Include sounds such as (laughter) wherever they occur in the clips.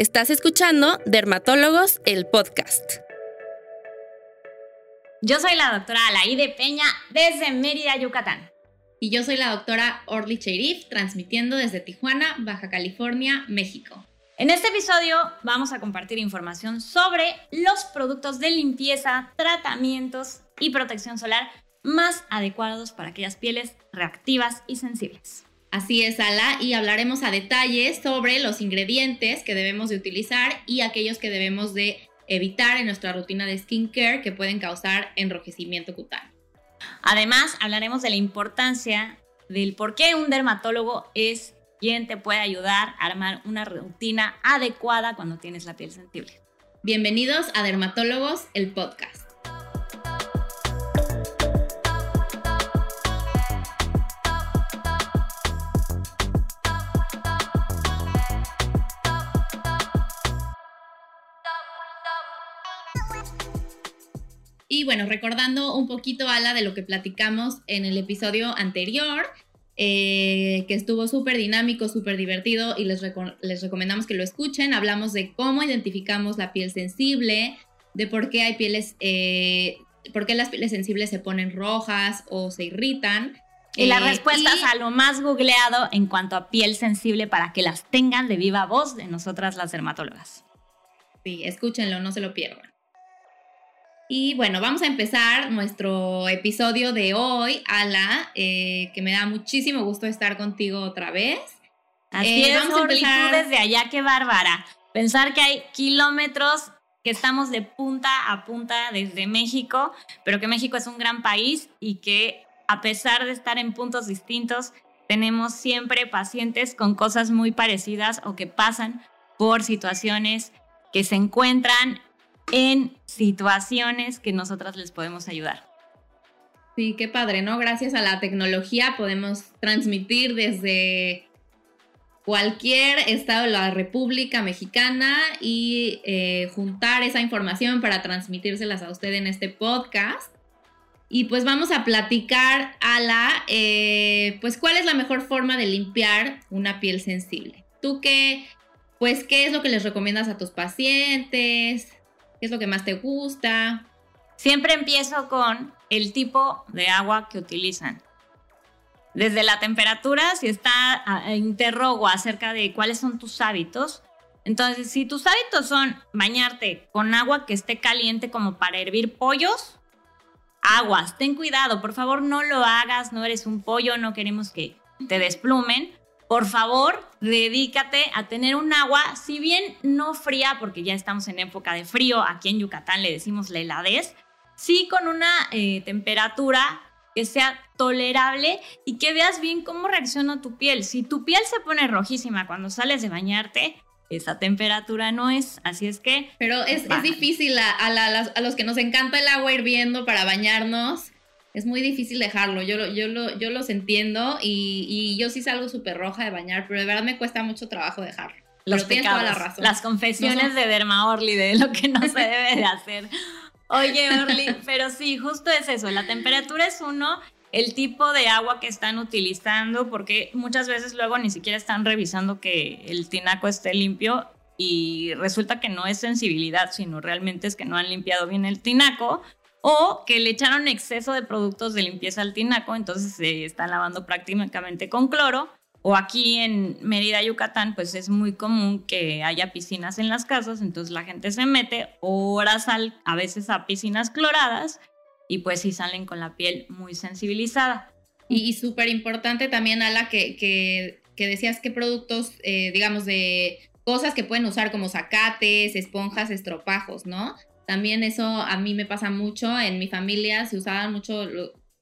Estás escuchando Dermatólogos, el podcast. Yo soy la doctora Alaide Peña desde Mérida, Yucatán. Y yo soy la doctora Orly Cheirif, transmitiendo desde Tijuana, Baja California, México. En este episodio vamos a compartir información sobre los productos de limpieza, tratamientos y protección solar más adecuados para aquellas pieles reactivas y sensibles. Así es, Ala, y hablaremos a detalle sobre los ingredientes que debemos de utilizar y aquellos que debemos de evitar en nuestra rutina de skincare que pueden causar enrojecimiento cutáneo. Además, hablaremos de la importancia del por qué un dermatólogo es quien te puede ayudar a armar una rutina adecuada cuando tienes la piel sensible. Bienvenidos a Dermatólogos, el podcast. Y bueno, recordando un poquito, Ala, de lo que platicamos en el episodio anterior, eh, que estuvo súper dinámico, súper divertido y les, les recomendamos que lo escuchen. Hablamos de cómo identificamos la piel sensible, de por qué hay pieles, eh, por qué las pieles sensibles se ponen rojas o se irritan. Y las eh, respuestas a lo más googleado en cuanto a piel sensible para que las tengan de viva voz de nosotras las dermatólogas. Sí, escúchenlo, no se lo pierdan. Y bueno, vamos a empezar nuestro episodio de hoy, Ala, eh, que me da muchísimo gusto estar contigo otra vez. Así eh, es, vamos a empezar... desde allá, qué bárbara. Pensar que hay kilómetros que estamos de punta a punta desde México, pero que México es un gran país y que a pesar de estar en puntos distintos, tenemos siempre pacientes con cosas muy parecidas o que pasan por situaciones que se encuentran en situaciones que nosotras les podemos ayudar. Sí, qué padre, ¿no? Gracias a la tecnología podemos transmitir desde cualquier estado de la República Mexicana y eh, juntar esa información para transmitírselas a usted en este podcast. Y pues vamos a platicar a la, eh, pues cuál es la mejor forma de limpiar una piel sensible. Tú qué, pues qué es lo que les recomiendas a tus pacientes, ¿Qué es lo que más te gusta? Siempre empiezo con el tipo de agua que utilizan. Desde la temperatura, si está, interrogo acerca de cuáles son tus hábitos. Entonces, si tus hábitos son bañarte con agua que esté caliente como para hervir pollos, aguas, ten cuidado, por favor no lo hagas, no eres un pollo, no queremos que te desplumen por favor, dedícate a tener un agua, si bien no fría, porque ya estamos en época de frío, aquí en Yucatán le decimos la heladez, sí con una eh, temperatura que sea tolerable y que veas bien cómo reacciona tu piel. Si tu piel se pone rojísima cuando sales de bañarte, esa temperatura no es, así es que... Pero es, difícil a, a, los que nos encanta el agua hirviendo para bañarnos es muy difícil dejarlo. Yo, yo, lo, yo los entiendo y, yo sí salgo súper roja de bañar, pero de verdad me cuesta mucho trabajo dejarlo. Los pecados, la razón. Las confesiones de Derma Orly de lo que no (laughs) se debe de hacer. Oye, Orly, pero sí, justo es eso. La temperatura es uno, el tipo de agua que están utilizando, porque muchas veces luego ni siquiera están revisando que el tinaco esté limpio y resulta que no es sensibilidad, sino realmente es que no han limpiado bien el tinaco o que le echaron exceso de productos de limpieza al tinaco, entonces se están lavando prácticamente con cloro. O aquí en Mérida, Yucatán, pues es muy común que haya piscinas en las casas, entonces la gente se mete horas al, a veces a piscinas cloradas y pues sí salen con la piel muy sensibilizada. Y, súper importante también, Ala, que, que, que decías que productos, eh, digamos, de cosas que pueden usar como zacates, esponjas, estropajos, ¿no? También eso a mí me pasa mucho. En mi familia se usaban mucho,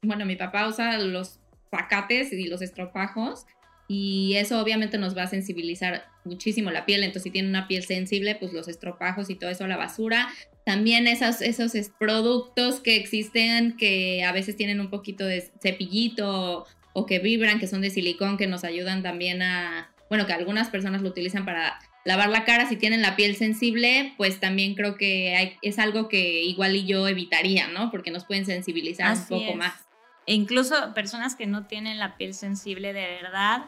bueno, mi papá usa los zacates y los estropajos y eso obviamente nos va a sensibilizar muchísimo la piel. Entonces, si tiene una piel sensible, pues los estropajos y todo eso la basura. También esos, esos productos que existen que a veces tienen un poquito de cepillito o que vibran, que son de silicón, que nos ayudan también a, bueno, que algunas personas lo utilizan para lavar la cara si tienen la piel sensible, pues también creo que es algo que igual y yo evitaría, ¿no? Porque nos pueden sensibilizar un poco más. E incluso personas que no tienen la piel sensible de verdad,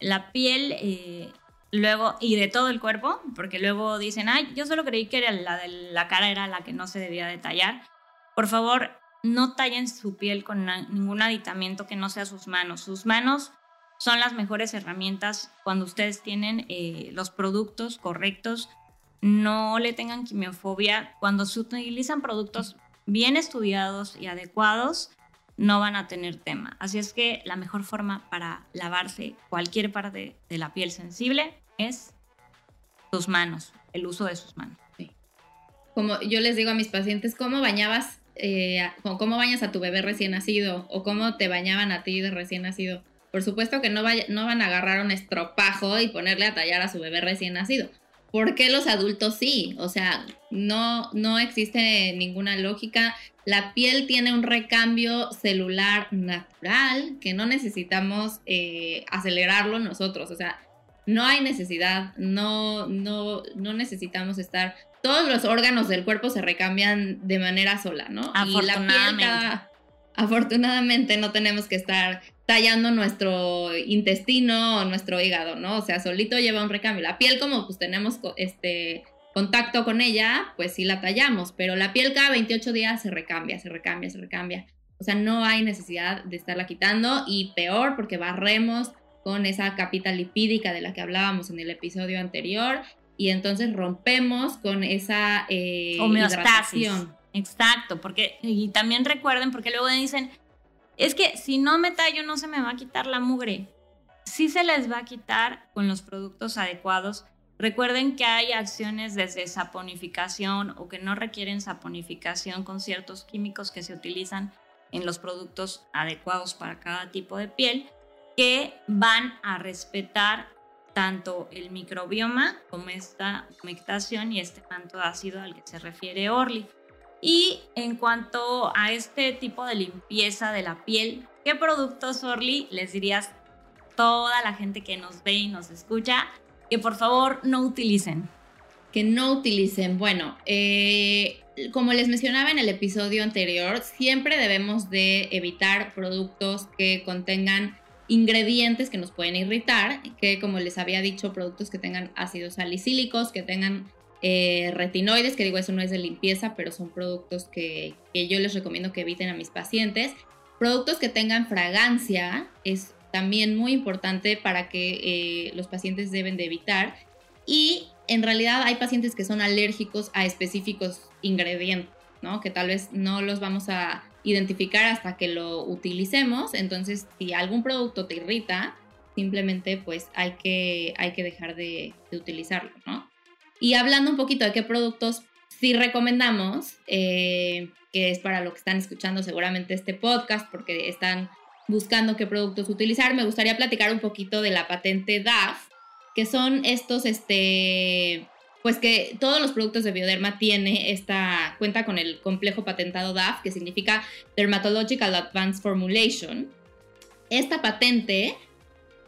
la piel, eh, luego, y de todo el cuerpo, porque luego dicen, ay, yo solo creí que la de la cara era la que no se debía de tallar. Por favor, no tallen su piel con ningún aditamento que no sea sus manos. Sus manos son las mejores herramientas cuando ustedes tienen eh, los productos correctos. No le tengan quimiofobia. Cuando se utilizan productos bien estudiados y adecuados, no van a tener tema. Así es que la mejor forma para lavarse cualquier parte de la piel sensible es sus manos, el uso de sus manos. Como yo les digo a mis pacientes, ¿cómo bañabas, eh, cómo bañas a tu bebé recién nacido o cómo te bañaban a ti de recién nacido? Por supuesto que no, no van a agarrar un estropajo y ponerle a tallar a su bebé recién nacido. ¿Por qué los adultos sí? O sea, no, no existe ninguna lógica. La piel tiene un recambio celular natural que no necesitamos eh, acelerarlo nosotros. O sea, no hay necesidad, no, no, no necesitamos estar. Todos los órganos del cuerpo se recambian de manera sola, ¿no? Afortunadamente. Y la piel afortunadamente no tenemos que estar tallando nuestro intestino o nuestro hígado, ¿no? O sea, solito lleva un recambio. La piel, como pues tenemos este contacto con ella, pues sí la tallamos, pero la piel cada 28 días se recambia, se recambia, se recambia. O sea, no hay necesidad de estarla quitando y peor porque barremos con esa capita lipídica de la que hablábamos en el episodio anterior y entonces rompemos con esa eh, homeostasis. Exacto, porque y también recuerden porque luego dicen, es que si no me tallo no se me va a quitar la mugre. Sí se les va a quitar con los productos adecuados. Recuerden que hay acciones desde saponificación o que no requieren saponificación con ciertos químicos que se utilizan en los productos adecuados para cada tipo de piel que van a respetar tanto el microbioma como esta humectación y este manto ácido al que se refiere Orly. Y en cuanto a este tipo de limpieza de la piel, ¿qué productos Orly les dirías toda la gente que nos ve y nos escucha que por favor no utilicen? Que no utilicen. Bueno, eh, como les mencionaba en el episodio anterior, siempre debemos de evitar productos que contengan ingredientes que nos pueden irritar, que como les había dicho, productos que tengan ácidos salicílicos, que tengan eh, retinoides, que digo, eso no es de limpieza, pero son productos que, yo les recomiendo que eviten a mis pacientes. Productos que tengan fragancia es también muy importante para que eh, los pacientes deben de evitar. Y en realidad hay pacientes que son alérgicos a específicos ingredientes, ¿no? Que tal vez no los vamos a identificar hasta que lo utilicemos. Entonces, si algún producto te irrita, simplemente pues hay que, hay que dejar de, utilizarlo, ¿no? Y hablando un poquito de qué productos sí recomendamos, eh, que es para lo que están escuchando seguramente este podcast, porque están buscando qué productos utilizar, me gustaría platicar un poquito de la patente DAF, que son estos, este, pues que todos los productos de Bioderma tiene esta cuenta con el complejo patentado DAF, que significa Dermatological Advanced Formulation. Esta patente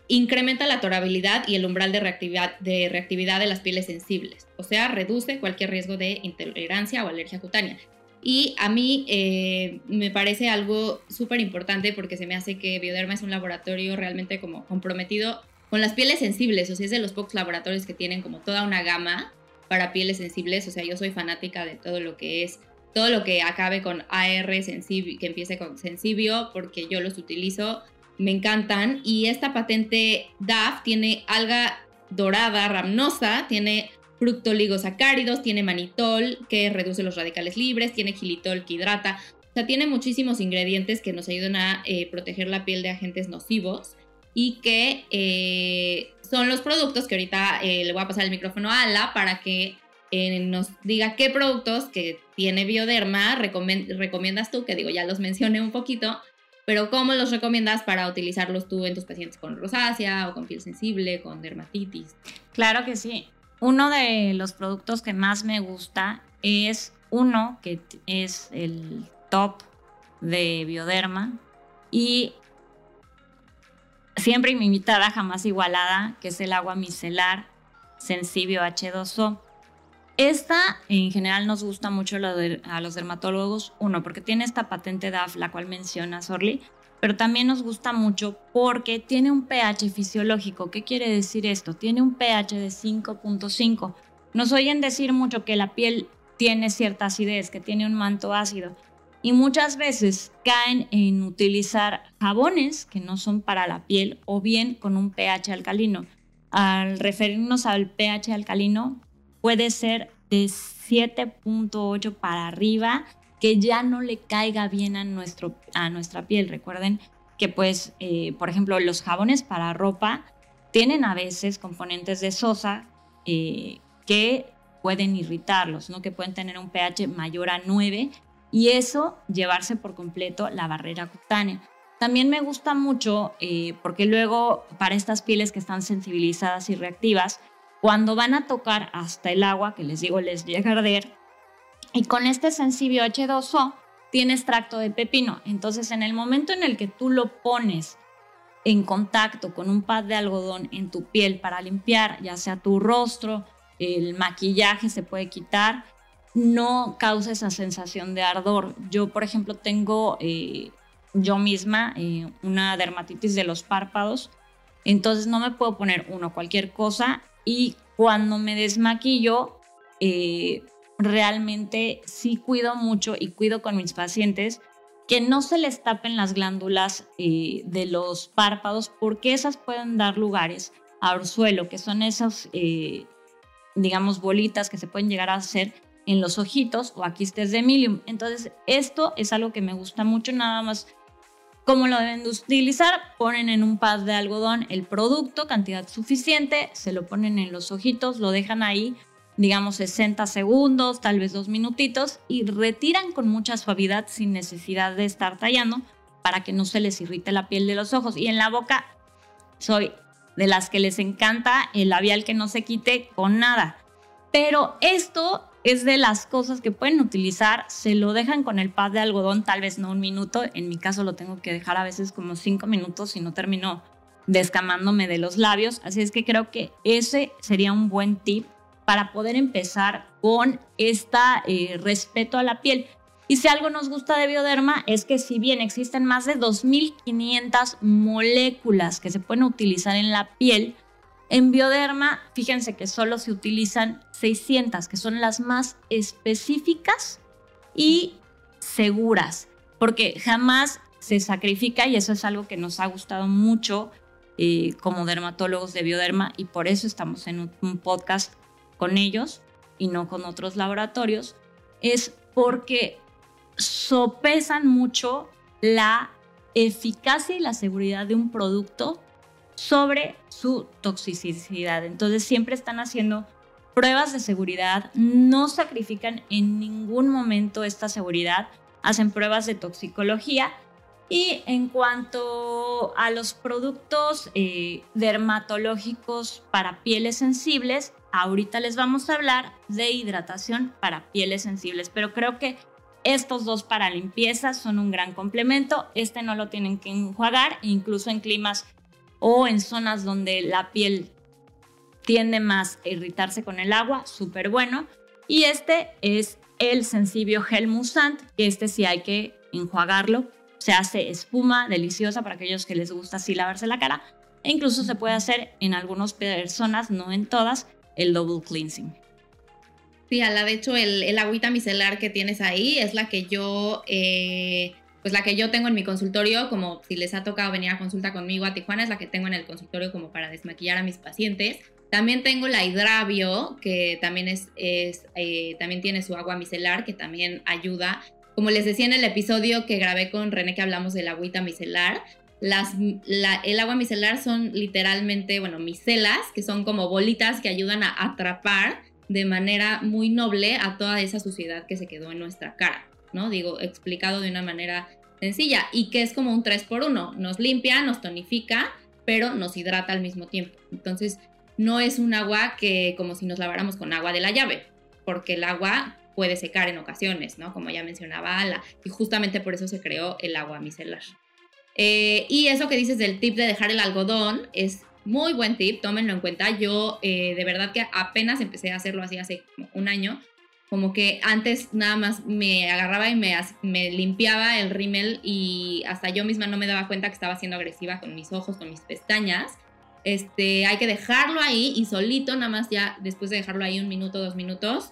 incrementa la torabilidad y el umbral de reactividad, de reactividad de las pieles sensibles, o sea, reduce cualquier riesgo de intolerancia o alergia cutánea. Y a mí eh, me parece algo súper importante porque se me hace que Bioderma es un laboratorio realmente como comprometido con las pieles sensibles, o sea, es de los pocos laboratorios que tienen como toda una gama para pieles sensibles, o sea, yo soy fanática de todo lo que es, todo lo que acabe con AR que empiece con sensibio, porque yo los utilizo, me encantan. Y esta patente DAF tiene alga dorada ramnosa, tiene fructoligosacáridos, tiene manitol que reduce los radicales libres, tiene gilitol que hidrata. O sea, tiene muchísimos ingredientes que nos ayudan a eh, proteger la piel de agentes nocivos y que eh, son los productos que ahorita eh, le voy a pasar el micrófono a Ala para que eh, nos diga qué productos que tiene Bioderma recomiendas tú, que digo, ya los mencioné un poquito, pero cómo los recomiendas para utilizarlos tú en tus pacientes con rosácea o con piel sensible, con dermatitis. Claro que sí. Uno de los productos que más me gusta es uno que es el top de Bioderma y Siempre invitada, jamás igualada, que es el agua micelar Sensibio H2O. Esta en general nos gusta mucho a los dermatólogos, uno, porque tiene esta patente DAF, la cual menciona Sorli, pero también nos gusta mucho porque tiene un pH fisiológico. ¿Qué quiere decir esto? Tiene un pH de 5.5. Nos oyen decir mucho que la piel tiene cierta acidez, que tiene un manto ácido. Y muchas veces caen en utilizar jabones que no son para la piel o bien con un pH alcalino. Al referirnos al pH alcalino, puede ser de 7.8 para arriba que ya no le caiga bien a, nuestro, a nuestra piel. Recuerden que, pues, eh, por ejemplo, los jabones para ropa tienen a veces componentes de sosa eh, que pueden irritarlos, ¿no? que pueden tener un pH mayor a 9 y eso llevarse por completo la barrera cutánea. También me gusta mucho eh, porque luego para estas pieles que están sensibilizadas y reactivas, cuando van a tocar hasta el agua, que les digo les llega a arder, y con este Sensibio H2O tiene extracto de pepino. Entonces, en el momento en el que tú lo pones en contacto con un pad de algodón en tu piel para limpiar, ya sea tu rostro, el maquillaje se puede quitar, no causa esa sensación de ardor. Yo, por ejemplo, tengo eh, yo misma eh, una dermatitis de los párpados, entonces no me puedo poner uno cualquier cosa y cuando me desmaquillo, eh, realmente sí cuido mucho y cuido con mis pacientes que no se les tapen las glándulas eh, de los párpados porque esas pueden dar lugares a orzuelo, que son esas, eh, digamos, bolitas que se pueden llegar a hacer en los ojitos o quistes de milium. Entonces, esto es algo que me gusta mucho, nada más cómo lo deben de utilizar. Ponen en un pad de algodón el producto, cantidad suficiente, se lo ponen en los ojitos, lo dejan ahí digamos 60 segundos, tal vez dos minutitos, y retiran con mucha suavidad sin necesidad de estar tallando para que no se les irrite la piel de los ojos. Y en la boca soy de las que les encanta el labial que no se quite con nada. Pero esto es de las cosas que pueden utilizar, se lo dejan con el pad de algodón, tal vez no un minuto, en mi caso lo tengo que dejar a veces como cinco minutos y no termino descamándome de los labios, así es que creo que ese sería un buen tip para poder empezar con este respeto a la piel. Y si algo nos gusta de bioderma es que si bien existen más de 2.500 moléculas que se pueden utilizar en la piel, en bioderma, fíjense que solo se utilizan 600, que son las más específicas y seguras, porque jamás se sacrifica y eso es algo que nos ha gustado mucho eh, como dermatólogos de bioderma y por eso estamos en un podcast con ellos y no con otros laboratorios, es porque sopesan mucho la eficacia y la seguridad de un producto sobre su toxicidad. Entonces siempre están haciendo pruebas de seguridad, no sacrifican en ningún momento esta seguridad, hacen pruebas de toxicología. Y en cuanto a los productos eh, dermatológicos para pieles sensibles, Ahorita les vamos a hablar de hidratación para pieles sensibles, pero creo que estos dos para limpieza son un gran complemento. Este no lo tienen que enjuagar, incluso en climas o en zonas donde la piel tiende más a irritarse con el agua, súper bueno. Y este es el Sensibio Gel Musant, este sí hay que enjuagarlo. Se hace espuma deliciosa para aquellos que les gusta así lavarse la cara. E incluso se puede hacer en algunas personas, no en todas, el double cleansing. Sí, la de hecho el, el, agüita micelar que tienes ahí es la que yo, eh, pues la que yo tengo en mi consultorio, como si les ha tocado venir a consulta conmigo a Tijuana, es la que tengo en el consultorio como para desmaquillar a mis pacientes. También tengo la hidravio, que también, es, eh, también tiene su agua micelar, que también ayuda. Como les decía en el episodio que grabé con René, que hablamos del agüita micelar, las, el agua micelar son literalmente, bueno, micelas, que son como bolitas que ayudan a atrapar de manera muy noble a toda esa suciedad que se quedó en nuestra cara, ¿no? Digo, explicado de una manera sencilla y que es como un 3 por 1 nos limpia, nos tonifica, pero nos hidrata al mismo tiempo. Entonces, no es un agua que como si nos laváramos con agua de la llave, porque el agua puede secar en ocasiones, ¿no? Como ya mencionaba Ala, y justamente por eso se creó el agua micelar. Eh, y eso que dices del tip de dejar el algodón es muy buen tip, tómenlo en cuenta. Yo eh, de verdad que apenas empecé a hacerlo así hace un año como que antes nada más me agarraba y me, me limpiaba el rímel y hasta yo misma no me daba cuenta que estaba siendo agresiva con mis ojos, con mis pestañas. Este, hay que dejarlo ahí y solito, nada más ya después de dejarlo ahí un minuto, dos minutos,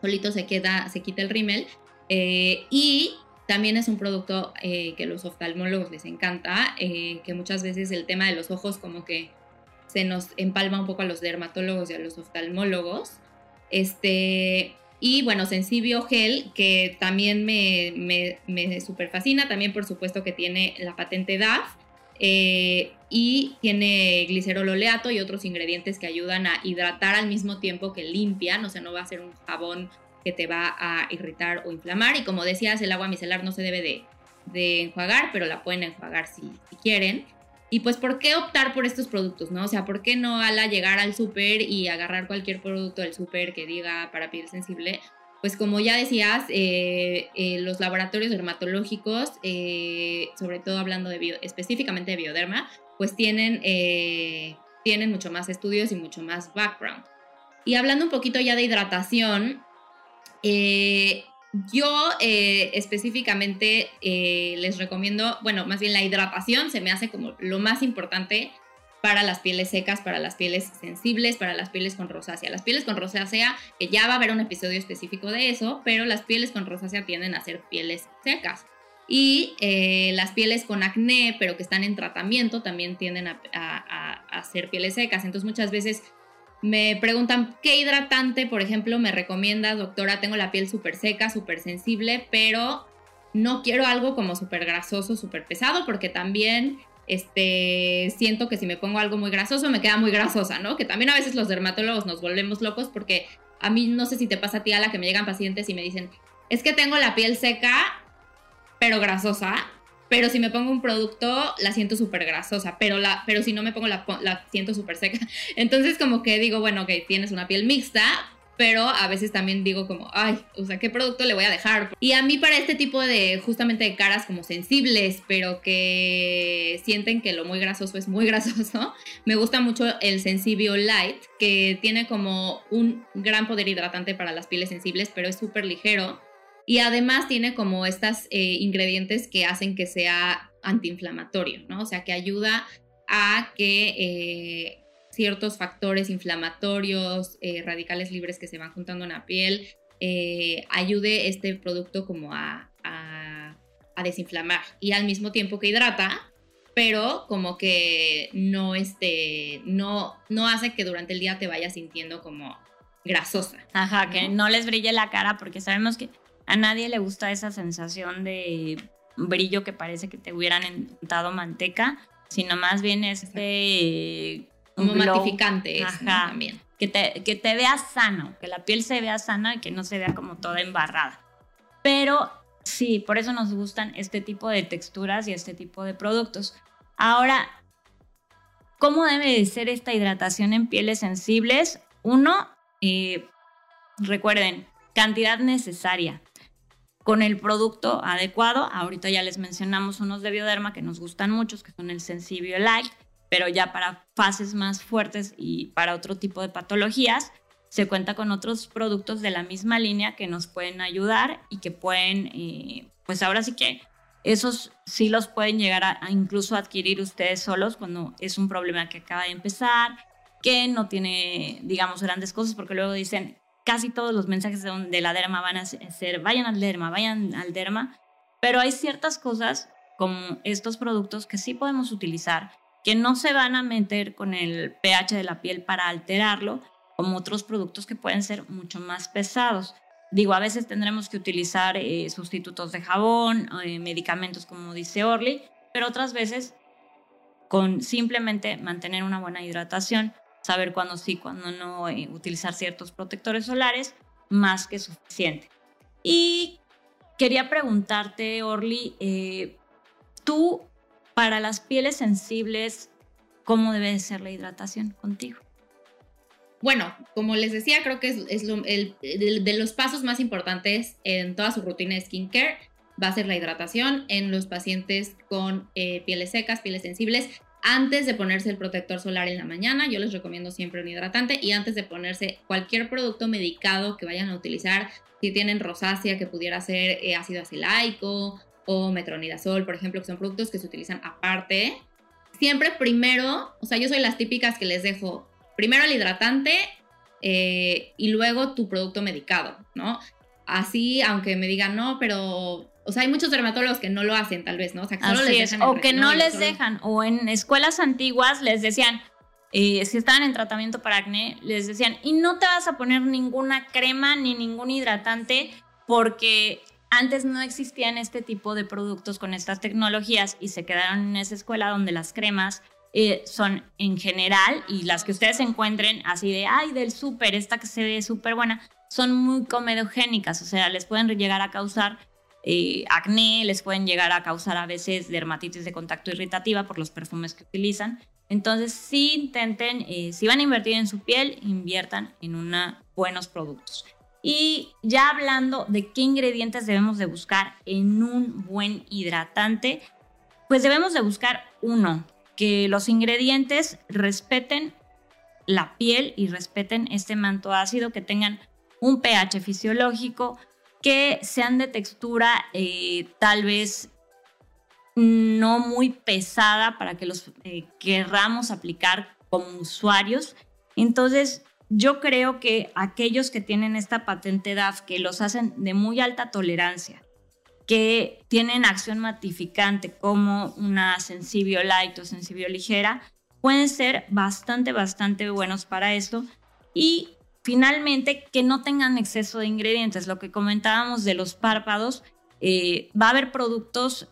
solito se queda, se quita el rímel. Eh, y también es un producto eh, que los oftalmólogos les encanta, eh, que muchas veces el tema de los ojos como que se nos empalma un poco a los dermatólogos y a los oftalmólogos. Este, y bueno, Sensibio Gel, que también me, me, me super fascina, también por supuesto que tiene la patente DAF. Eh, y tiene glicerol oleato y otros ingredientes que ayudan a hidratar al mismo tiempo que limpian, o sea, no va a ser un jabón que te va a irritar o inflamar. Y como decías, el agua micelar no se debe de, de enjuagar, pero la pueden enjuagar si, si, quieren. Y pues, ¿por qué optar por estos productos, no? O sea, ¿por qué no ala llegar al súper y agarrar cualquier producto del súper que diga para piel sensible? Pues como ya decías, eh, eh, los laboratorios dermatológicos, eh, sobre todo hablando de específicamente de bioderma, pues tienen, tienen mucho más estudios y mucho más background. Y hablando un poquito ya de hidratación, yo específicamente les recomiendo, bueno, más bien la hidratación se me hace como lo más importante para las pieles secas, para las pieles sensibles, para las pieles con rosácea. Las pieles con rosácea, que ya va a haber un episodio específico de eso, pero las pieles con rosácea tienden a ser pieles secas. Y eh, las pieles con acné, pero que están en tratamiento, también tienden a, a, ser pieles secas. Entonces muchas veces me preguntan, ¿qué hidratante, por ejemplo, me recomiendas, doctora? Tengo la piel súper seca, súper sensible, pero no quiero algo como súper grasoso, súper pesado, porque también este, siento que si me pongo algo muy grasoso me queda muy grasosa, ¿no? Que también a veces los dermatólogos nos volvemos locos porque a mí no sé si te pasa a ti, a la que me llegan pacientes y me dicen, es que tengo la piel seca, pero grasosa, pero si me pongo un producto la siento súper grasosa, pero, la, pero si no me pongo la, la siento súper seca. (laughs) Entonces como que digo, bueno, que tienes una piel mixta, pero a veces también digo como, ay, o sea, ¿qué producto le voy a dejar? Y a mí para este tipo de, justamente de caras como sensibles, pero que sienten que lo muy grasoso es muy (laughs) grasoso, me gusta mucho el Sensibio Light, que tiene como un gran poder hidratante para las pieles sensibles, pero es súper ligero. Y además tiene como estos eh, ingredientes que hacen que sea antiinflamatorio, ¿no? O sea, que ayuda a que eh, ciertos factores inflamatorios, eh, radicales libres que se van juntando en la piel, ayude este producto como a, a, desinflamar y al mismo tiempo que hidrata, pero como que no, este, no, no hace que durante el día te vayas sintiendo como grasosa. Ajá, que no les brille la cara porque sabemos que a nadie le gusta esa sensación de brillo que parece que te hubieran untado manteca, sino más bien este como matificante también. Que te, que te veas sano, que la piel se vea sana y que no se vea como toda embarrada. Pero sí, por eso nos gustan este tipo de texturas y este tipo de productos. Ahora, ¿cómo debe de ser esta hidratación en pieles sensibles? Uno, eh, recuerden, cantidad necesaria con el producto adecuado. Ahorita ya les mencionamos unos de Bioderma que nos gustan muchos, que son el Sensibio Light pero ya para fases más fuertes y para otro tipo de patologías, se cuenta con otros productos de la misma línea que nos pueden ayudar y que pueden, eh, pues ahora sí que esos sí los pueden llegar a, incluso adquirir ustedes solos cuando es un problema que acaba de empezar, que no tiene, digamos, grandes cosas, porque luego dicen, casi todos los mensajes de, la derma van a ser, vayan al derma, vayan al derma, pero hay ciertas cosas como estos productos que sí podemos utilizar que no se van a meter con el pH de la piel para alterarlo, como otros productos que pueden ser mucho más pesados. Digo, a veces tendremos que utilizar eh, sustitutos de jabón, eh, medicamentos como dice Orly, pero otras veces con simplemente mantener una buena hidratación, saber cuándo sí, cuándo no, eh, utilizar ciertos protectores solares, más que suficiente. Y quería preguntarte, Orly, tú para las pieles sensibles, ¿cómo debe ser la hidratación contigo? Bueno, como les decía, creo que es, el, de, los pasos más importantes en toda su rutina de skincare va a ser la hidratación en los pacientes con eh, pieles secas, pieles sensibles. Antes de ponerse el protector solar en la mañana, yo les recomiendo siempre un hidratante y antes de ponerse cualquier producto medicado que vayan a utilizar, si tienen rosácea que pudiera ser eh, ácido acelaico o metronidazol, por ejemplo, que son productos que se utilizan aparte, siempre primero, o sea, yo soy las típicas que les dejo primero el hidratante eh, y luego tu producto medicado, ¿no? Así, aunque me digan, no, pero o sea, hay muchos dermatólogos que no lo hacen, tal vez, ¿no? O sea, que solo les dejan. O que no les dejan. O en escuelas antiguas les decían, eh, si estaban en tratamiento para acné, les decían, y no te vas a poner ninguna crema ni ningún hidratante porque antes no existían este tipo de productos con estas tecnologías y se quedaron en esa escuela donde las cremas eh, son en general y las que ustedes encuentren así de, ay, del súper, esta que se ve súper buena, son muy comedogénicas, o sea, les pueden llegar a causar eh, acné, les pueden llegar a causar a veces dermatitis de contacto irritativa por los perfumes que utilizan. Entonces, sí intenten, eh, si van a invertir en su piel, inviertan en una, buenos productos. Y ya hablando de qué ingredientes debemos de buscar en un buen hidratante, pues debemos de buscar uno, que los ingredientes respeten la piel y respeten este manto ácido, que tengan un pH fisiológico, que sean de textura eh, tal vez no muy pesada para que los eh, querramos aplicar como usuarios. Entonces, yo creo que aquellos que tienen esta patente DAF, que los hacen de muy alta tolerancia, que tienen acción matificante como una Sensibio Light o Sensibio Ligera, pueden ser bastante, bastante buenos para esto. Y finalmente, que no tengan exceso de ingredientes. Lo que comentábamos de los párpados, eh, va a haber productos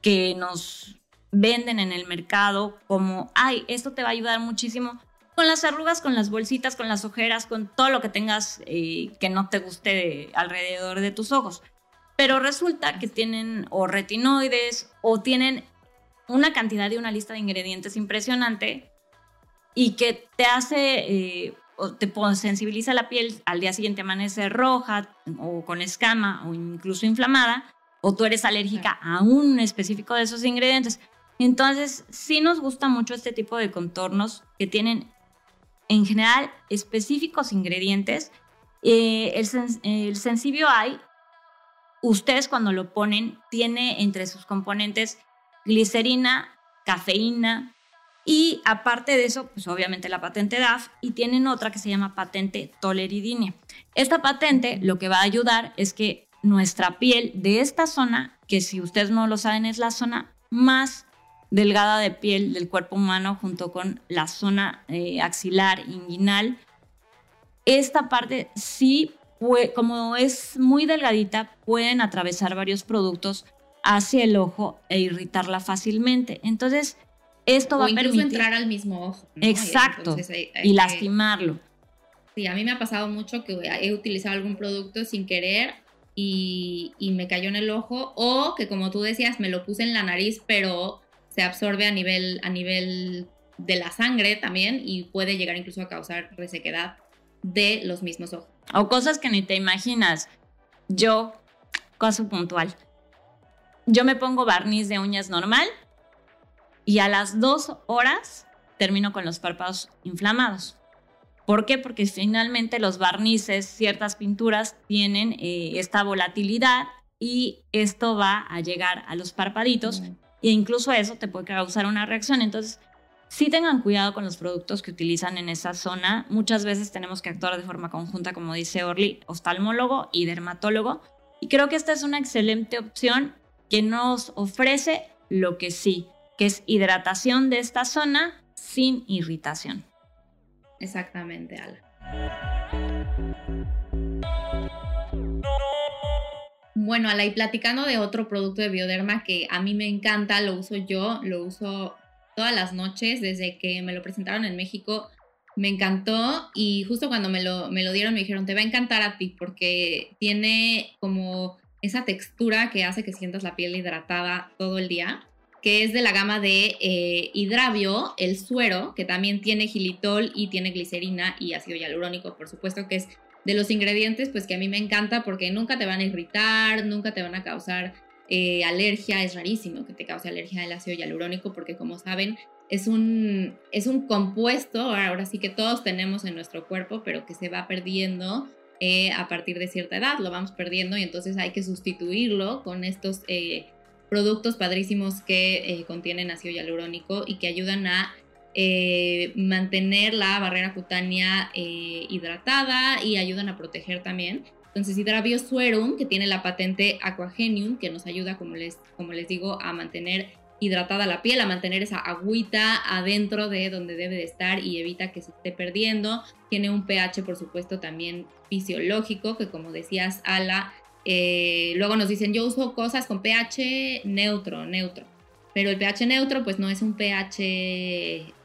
que nos venden en el mercado como, ay, esto te va a ayudar muchísimo con las arrugas, con las bolsitas, con las ojeras, con todo lo que tengas eh, que no te guste alrededor de tus ojos. Pero resulta que tienen o retinoides o tienen una cantidad de una lista de ingredientes impresionante y que te hace eh, o te sensibiliza la piel, al día siguiente amanece roja o con escama o incluso inflamada, o tú eres alérgica a un específico de esos ingredientes. Entonces, sí nos gusta mucho este tipo de contornos que tienen en general específicos ingredientes. Eh, el, el Sensibio Eye, ustedes cuando lo ponen, tiene entre sus componentes glicerina, cafeína, y aparte de eso, pues obviamente la patente DAF y tienen otra que se llama patente toleridine. Esta patente lo que va a ayudar es que nuestra piel de esta zona, que si ustedes no lo saben es la zona más delgada de piel del cuerpo humano junto con la zona eh, axilar, inguinal, esta parte sí, como es muy delgadita, pueden atravesar varios productos hacia el ojo e irritarla fácilmente. Entonces, esto va a permitir entrar al mismo ojo. Exacto. Y, lastimarlo. Sí, a mí me ha pasado mucho que he utilizado algún producto sin querer y, me cayó en el ojo o que como tú decías me lo puse en la nariz pero se absorbe a nivel, a nivel de la sangre también y puede llegar incluso a causar resequedad de los mismos ojos. O cosas que ni te imaginas. Yo, caso puntual, yo me pongo barniz de uñas normal y a las dos horas termino con los párpados inflamados. ¿Por qué? Porque finalmente los barnices, ciertas pinturas tienen eh, esta volatilidad y esto va a llegar a los parpaditos e incluso eso te puede causar una reacción. Entonces, sí tengan cuidado con los productos que utilizan en esa zona. Muchas veces tenemos que actuar de forma conjunta, como dice Orly, oftalmólogo y dermatólogo. Y creo que esta es una excelente opción que nos ofrece lo que sí es hidratación de esta zona sin irritación. Exactamente, Ala. Bueno, Ala, y platicando de otro producto de Bioderma que a mí me encanta, lo uso yo, lo uso todas las noches desde que me lo presentaron en México. Me encantó y justo cuando me lo, me lo dieron me dijeron, te va a encantar a ti porque tiene como esa textura que hace que sientas la piel hidratada todo el día que es de la gama de eh, hidravio, el suero, que también tiene gilitol y tiene glicerina y ácido hialurónico, por supuesto que es de los ingredientes, pues que a mí me encanta porque nunca te van a irritar, nunca te van a causar eh, alergia, es rarísimo que te cause alergia al ácido hialurónico porque como saben es un, es un compuesto, ahora sí que todos tenemos en nuestro cuerpo, pero que se va perdiendo eh, a partir de cierta edad, lo vamos perdiendo y entonces hay que sustituirlo con estos eh, productos padrísimos que eh, contienen ácido hialurónico y que ayudan a mantener la barrera cutánea hidratada y ayudan a proteger también. Entonces, Hydravio Suerum, que tiene la patente Aquagenium, que nos ayuda, como les, como les digo, a mantener hidratada la piel, a mantener esa agüita adentro de donde debe de estar y evita que se esté perdiendo. Tiene un pH, por supuesto, también fisiológico, que como decías, Ala, eh, luego nos dicen, yo uso cosas con pH neutro, neutro. Pero el pH neutro, pues no es un pH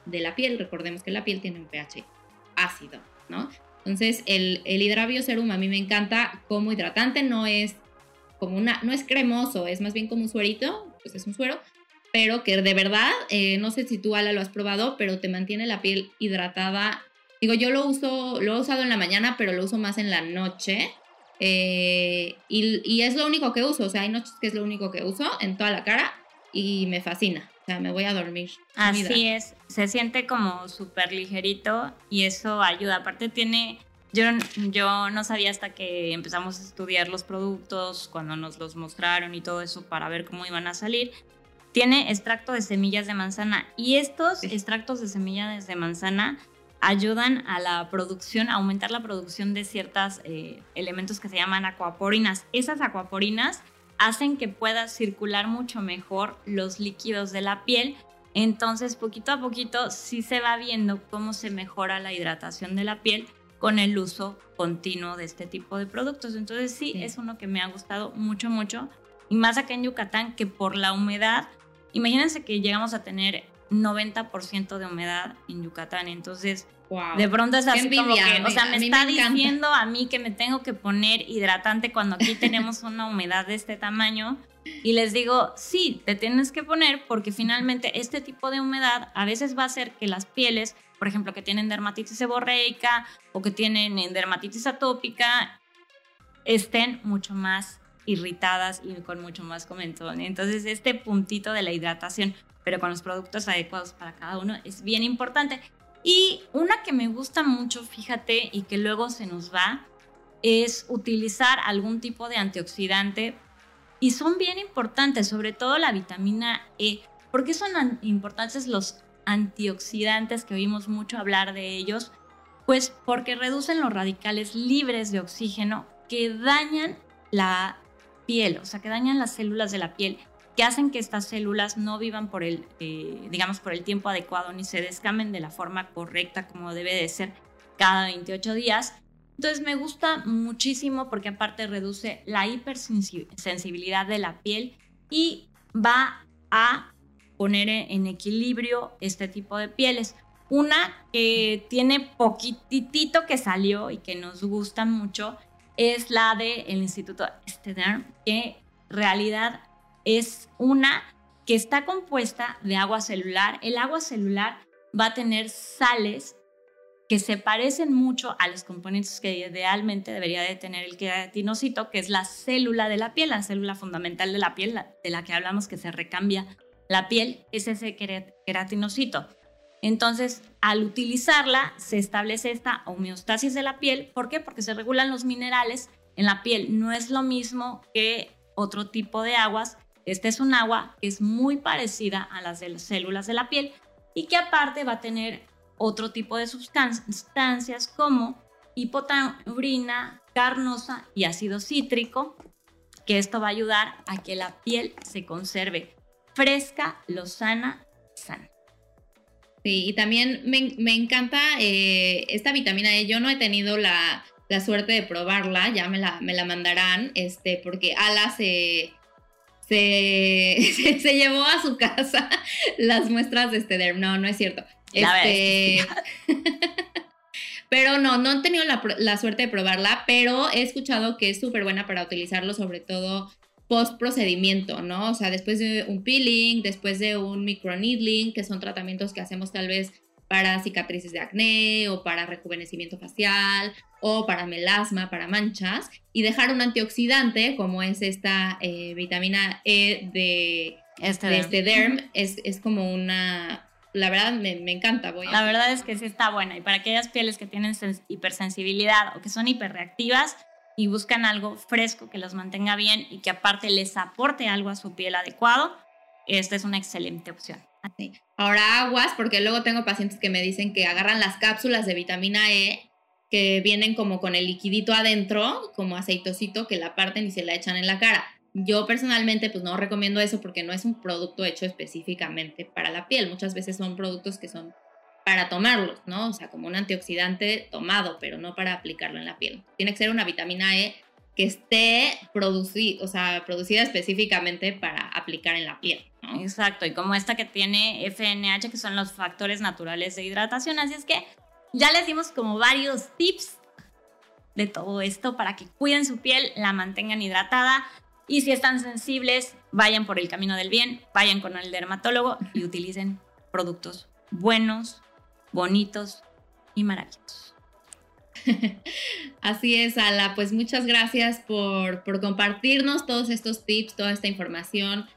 de la piel. Recordemos que la piel tiene un pH ácido, ¿no? Entonces, el, el hidravio serum a mí me encanta como hidratante, no es como una, no es cremoso, es más bien como un suerito, pues es un suero, pero que de verdad, eh, no sé si tú, Ala, lo has probado, pero te mantiene la piel hidratada. Digo, yo lo uso, lo he usado en la mañana, pero lo uso más en la noche. Eh, y, es lo único que uso, o sea, hay noches que es lo único que uso en toda la cara y me fascina. O sea, me voy a dormir. Así es, se siente como súper ligerito y eso ayuda. Aparte tiene, yo, yo no sabía hasta que empezamos a estudiar los productos, cuando nos los mostraron y todo eso para ver cómo iban a salir, tiene extracto de semillas de manzana y estos extractos de semillas de manzana ayudan a la producción, a aumentar la producción de ciertos eh, elementos que se llaman acuaporinas. Esas acuaporinas hacen que pueda circular mucho mejor los líquidos de la piel. Entonces, poquito a poquito sí se va viendo cómo se mejora la hidratación de la piel con el uso continuo de este tipo de productos. Entonces, sí, sí. es uno que me ha gustado mucho, mucho. Y más acá en Yucatán, que por la humedad Imagínense que llegamos a tener 90% de humedad en Yucatán, entonces de pronto es así como que, o sea, me está diciendo a mí que me tengo que poner hidratante cuando aquí (laughs) tenemos una humedad de este tamaño. Y les digo, sí, te tienes que poner porque finalmente este tipo de humedad a veces va a hacer que las pieles, por ejemplo, que tienen dermatitis seborreica o que tienen dermatitis atópica, estén mucho más irritadas y con mucho más comezón. Entonces, este puntito de la hidratación, pero con los productos adecuados para cada uno, es bien importante. Y una que me gusta mucho, fíjate, y que luego se nos va, es utilizar algún tipo de antioxidante. Y son bien importantes, sobre todo la vitamina E. ¿Por qué son importantes los antioxidantes que oímos mucho hablar de ellos? Pues porque reducen los radicales libres de oxígeno que dañan la piel, o sea, que dañan las células de la piel, que hacen que estas células no vivan por el, eh, digamos, por el tiempo adecuado ni se descamen de la forma correcta como debe de ser cada 28 días. Entonces me gusta muchísimo porque aparte reduce la hipersensibilidad de la piel y va a poner en equilibrio este tipo de pieles. Una que tiene poquitito que salió y que nos gusta mucho es la del el Instituto Stederm, que en realidad es una que está compuesta de agua celular. El agua celular va a tener sales que se parecen mucho a los componentes que idealmente debería de tener el queratinocito, que es la célula de la piel, la célula fundamental de la piel, de la que hablamos que se recambia la piel, es ese queratinocito. Entonces, al utilizarla, se establece esta homeostasis de la piel. ¿Por qué? Porque se regulan los minerales en la piel. No es lo mismo que otro tipo de aguas. Este es un agua que es muy parecida a las de las células de la piel y que aparte va a tener otro tipo de sustancias como hipotaurina, carnosa y ácido cítrico, que esto va a ayudar a que la piel se conserve fresca, lozana, sana. Sí, y también me, encanta eh, esta vitamina E. Yo no he tenido la, suerte de probarla, ya me la, me la mandarán, este, porque Ala se, (laughs) se, llevó a su casa (laughs) las muestras de este No, no es cierto. Este, (laughs) pero no, no he tenido la, la, suerte de probarla, pero he escuchado que es súper buena para utilizarlo, sobre todo post procedimiento, ¿no? O sea, después de un peeling, después de un microneedling, que son tratamientos que hacemos tal vez para cicatrices de acné o para rejuvenecimiento facial o para melasma, para manchas, y dejar un antioxidante como es esta eh, vitamina E de este, de este derm, es, es, como una, la verdad me, encanta. Voy la verdad es que sí está buena. Y para aquellas pieles que tienen hipersensibilidad o que son hiperreactivas y buscan algo fresco que los mantenga bien y que aparte les aporte algo a su piel adecuado, esta es una excelente opción. Ahora aguas, porque luego tengo pacientes que me dicen que agarran las cápsulas de vitamina E que vienen como con el liquidito adentro, como aceitosito, que la parten y se la echan en la cara. Yo personalmente pues no recomiendo eso porque no es un producto hecho específicamente para la piel. Muchas veces son productos que son para tomarlos, ¿no? O sea, como un antioxidante tomado, pero no para aplicarlo en la piel. Tiene que ser una vitamina E que esté producida, o sea, producida específicamente para aplicar en la piel. Exacto, y como esta que tiene FNH, que son los factores naturales de hidratación. Así es que ya les dimos como varios tips de todo esto para que cuiden su piel, la mantengan hidratada. Y si están sensibles, vayan por el camino del bien, vayan con el dermatólogo y utilicen productos buenos, bonitos y maravillosos. (laughs) Así es, Ala. Pues muchas gracias por, compartirnos todos estos tips, toda esta información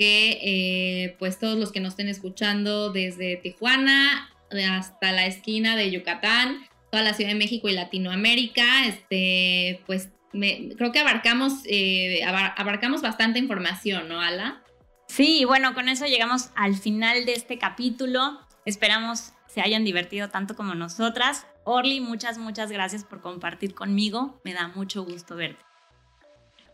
que eh, pues todos los que nos estén escuchando desde Tijuana hasta la esquina de Yucatán, toda la Ciudad de México y Latinoamérica, este, pues creo que abarcamos, eh, abarcamos bastante información, ¿no, Ala? Sí, bueno, con eso llegamos al final de este capítulo. Esperamos se hayan divertido tanto como nosotras. Orly, muchas, muchas gracias por compartir conmigo. Me da mucho gusto verte.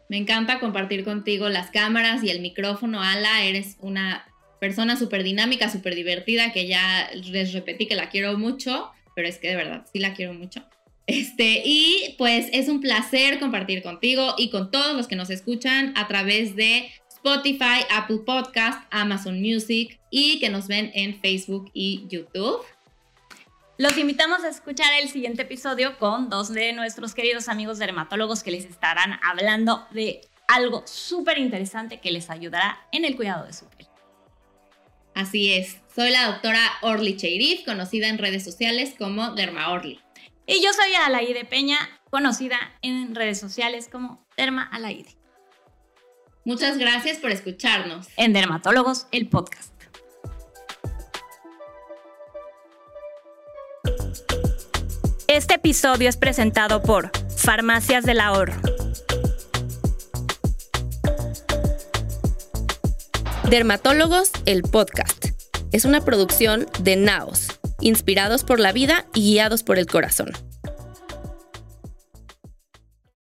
Me encanta compartir contigo las cámaras y el micrófono. Ala, eres una persona súper dinámica, súper divertida, que ya les repetí que la quiero mucho, pero es que de verdad sí la quiero mucho. Este, y pues es un placer compartir contigo y con todos los que nos escuchan a través de Spotify, Apple Podcast, Amazon Music y que nos ven en Facebook y YouTube. Los invitamos a escuchar el siguiente episodio con dos de nuestros queridos amigos dermatólogos que les estarán hablando de algo súper interesante que les ayudará en el cuidado de su piel. Así es, soy la doctora Orly Cheirif, conocida en redes sociales como Derma Orly. Y yo soy Alaide Peña, conocida en redes sociales como Derma Alaide. Muchas gracias por escucharnos. En Dermatólogos, el podcast. Este episodio es presentado por Farmacias del Ahorro. Dermatólogos, el podcast. Es una producción de Naos, inspirados por la vida y guiados por el corazón.